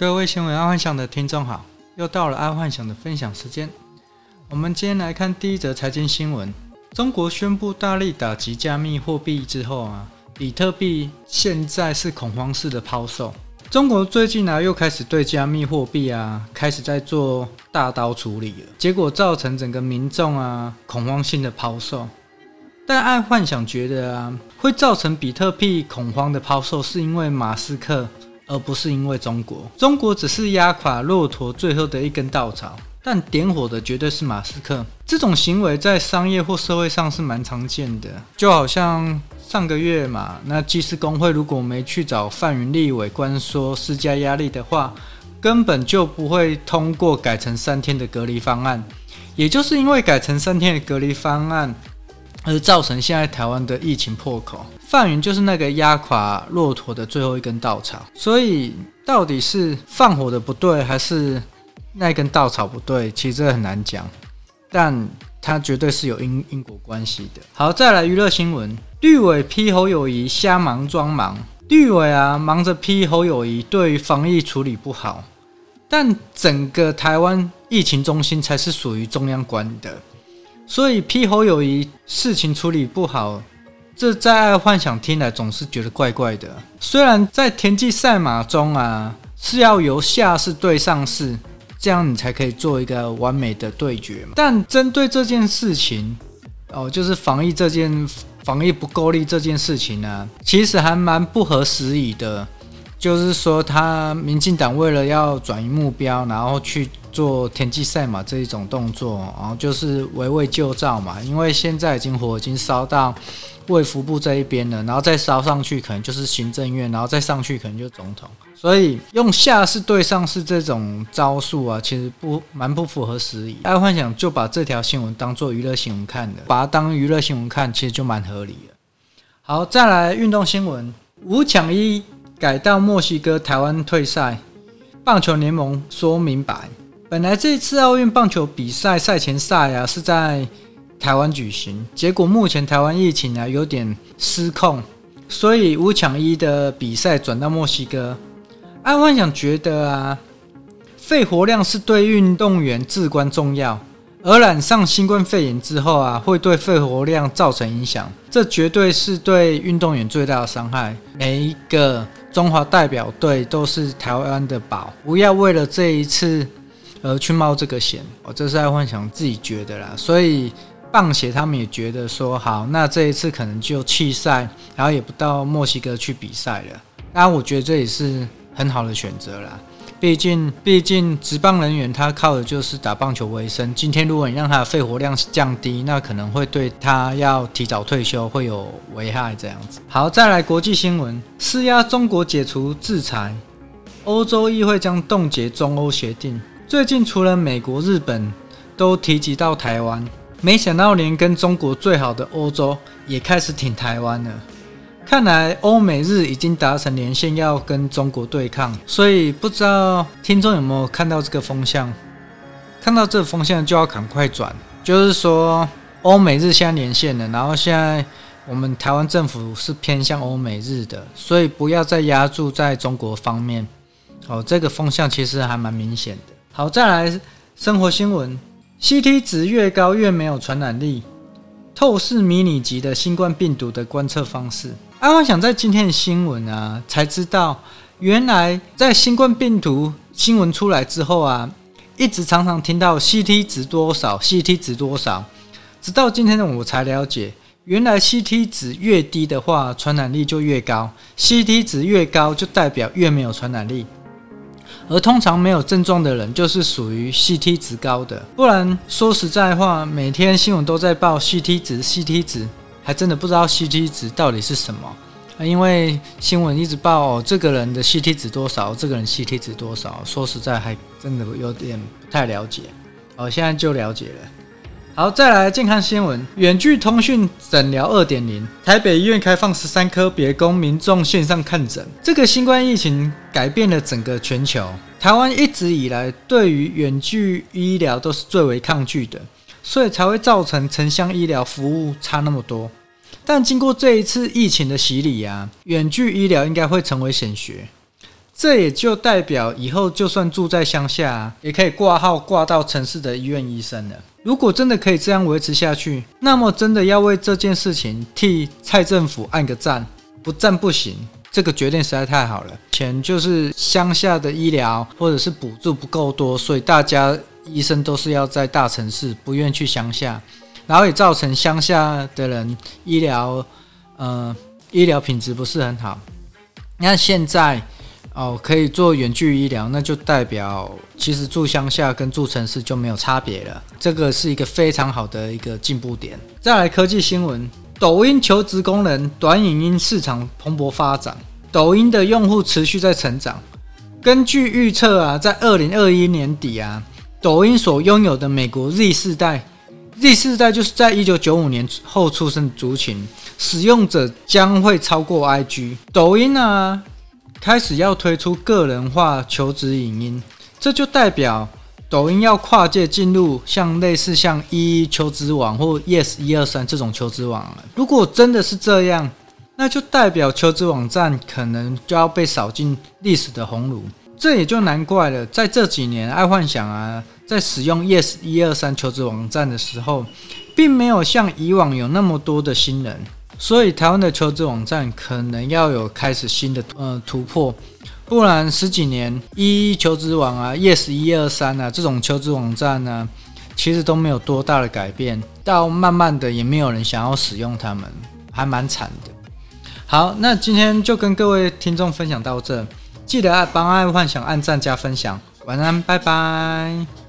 各位新闻爱幻想的听众好，又到了爱幻想的分享时间。我们今天来看第一则财经新闻：中国宣布大力打击加密货币之后啊，比特币现在是恐慌式的抛售。中国最近呢、啊、又开始对加密货币啊开始在做大刀处理了，结果造成整个民众啊恐慌性的抛售。但爱幻想觉得啊，会造成比特币恐慌的抛售，是因为马斯克。而不是因为中国，中国只是压垮骆驼最后的一根稻草，但点火的绝对是马斯克。这种行为在商业或社会上是蛮常见的，就好像上个月嘛，那技师工会如果没去找范云立委关说施加压力的话，根本就不会通过改成三天的隔离方案。也就是因为改成三天的隔离方案。而造成现在台湾的疫情破口，范云就是那个压垮骆驼的最后一根稻草。所以，到底是放火的不对，还是那根稻草不对？其实这很难讲，但它绝对是有因因果关系的。好，再来娱乐新闻：绿委批侯友谊瞎忙装忙。绿委啊，忙着批侯友谊对于防疫处理不好，但整个台湾疫情中心才是属于中央管的。所以批侯友谊事情处理不好，这在爱幻想听来总是觉得怪怪的。虽然在田忌赛马中啊，是要由下士对上士，这样你才可以做一个完美的对决。但针对这件事情，哦，就是防疫这件防疫不够力这件事情呢、其实还蛮不合时宜的。就是说，他民进党为了要转移目标，然后去做田忌赛马这一种动作，然后就是围魏救赵嘛。因为现在已经火已经烧到卫福部这一边了，然后再烧上去，可能就是行政院，然后再上去，可能就总统。所以用下士对上士这种招数啊，其实不蛮不符合时宜。爱幻想就把这条新闻当做娱乐新闻看的，把它当娱乐新闻看，其实就蛮合理的。好，再来运动新闻，五抢一。改到墨西哥，台湾退赛。棒球联盟说明白，本来这次奥运棒球比赛赛前赛啊是在台湾举行，结果目前台湾疫情啊有点失控，所以五抢一的比赛转到墨西哥。安幻想觉得啊，肺活量是对运动员至关重要。而染上新冠肺炎之后啊，会对肺活量造成影响，这绝对是对运动员最大的伤害。每一个中华代表队都是台湾的宝，不要为了这一次而去冒这个险。我这是在幻想自己觉得啦，所以棒协他们也觉得说好，那这一次可能就弃赛，然后也不到墨西哥去比赛了。那我觉得这也是很好的选择啦。毕竟，毕竟职棒人员他靠的就是打棒球为生。今天如果你让他的肺活量降低，那可能会对他要提早退休会有危害。这样子。好，再来国际新闻：施压中国解除制裁，欧洲议会将冻结中欧协定。最近除了美国、日本都提及到台湾，没想到连跟中国最好的欧洲也开始挺台湾了。看来欧美日已经达成连线，要跟中国对抗，所以不知道听众有没有看到这个风向？看到这个风向就要赶快转，就是说欧美日现在连线了，然后现在我们台湾政府是偏向欧美日的，所以不要再压注在中国方面。哦，这个风向其实还蛮明显的。好，再来生活新闻：CT 值越高越没有传染力，透视迷你级的新冠病毒的观测方式。爱幻想在今天的新闻啊，才知道原来在新冠病毒新闻出来之后啊，一直常常听到 CT 值多少，CT 值多少，直到今天的我才了解，原来 CT 值越低的话，传染力就越高；CT 值越高，就代表越没有传染力。而通常没有症状的人，就是属于 CT 值高的。不然说实在话，每天新闻都在报 CT 值，CT 值。还真的不知道 CT 值到底是什么，因为新闻一直报哦，这个人的 CT 值多少，这个人 CT 值多少，说实在还真的有点不太了解。哦，现在就了解了。好，再来健康新闻：远距通讯诊疗二点零，台北医院开放十三科别供民众线上看诊。这个新冠疫情改变了整个全球，台湾一直以来对于远距医疗都是最为抗拒的，所以才会造成城乡医疗服务差那么多。但经过这一次疫情的洗礼啊，远距医疗应该会成为显学。这也就代表以后就算住在乡下，也可以挂号挂到城市的医院医生了。如果真的可以这样维持下去，那么真的要为这件事情替蔡政府按个赞，不赞不行。这个决定实在太好了。钱就是乡下的医疗或者是补助不够多，所以大家医生都是要在大城市，不愿去乡下，然后也造成乡下的人医疗，呃，医疗品质不是很好。那现在。哦，可以做远距医疗，那就代表其实住乡下跟住城市就没有差别了。这个是一个非常好的一个进步点。再来科技新闻，抖音求职功能，短影音市场蓬勃发展，抖音的用户持续在成长。根据预测啊，在二零二一年底啊，抖音所拥有的美国 Z 世代，Z 世代就是在一九九五年后出生的族群，使用者将会超过 IG。抖音啊。开始要推出个人化求职影音，这就代表抖音要跨界进入像类似像一一求职网或 Yes 一二三这种求职网了。如果真的是这样，那就代表求职网站可能就要被扫进历史的红炉。这也就难怪了，在这几年，爱幻想啊，在使用 Yes 一二三求职网站的时候，并没有像以往有那么多的新人。所以台湾的求职网站可能要有开始新的呃突破，不然十几年一一求职网啊、Yes 一二三啊这种求职网站呢、其实都没有多大的改变，到慢慢的也没有人想要使用它们，还蛮惨的。好，那今天就跟各位听众分享到这，记得爱帮爱幻想按赞加分享，晚安，拜拜。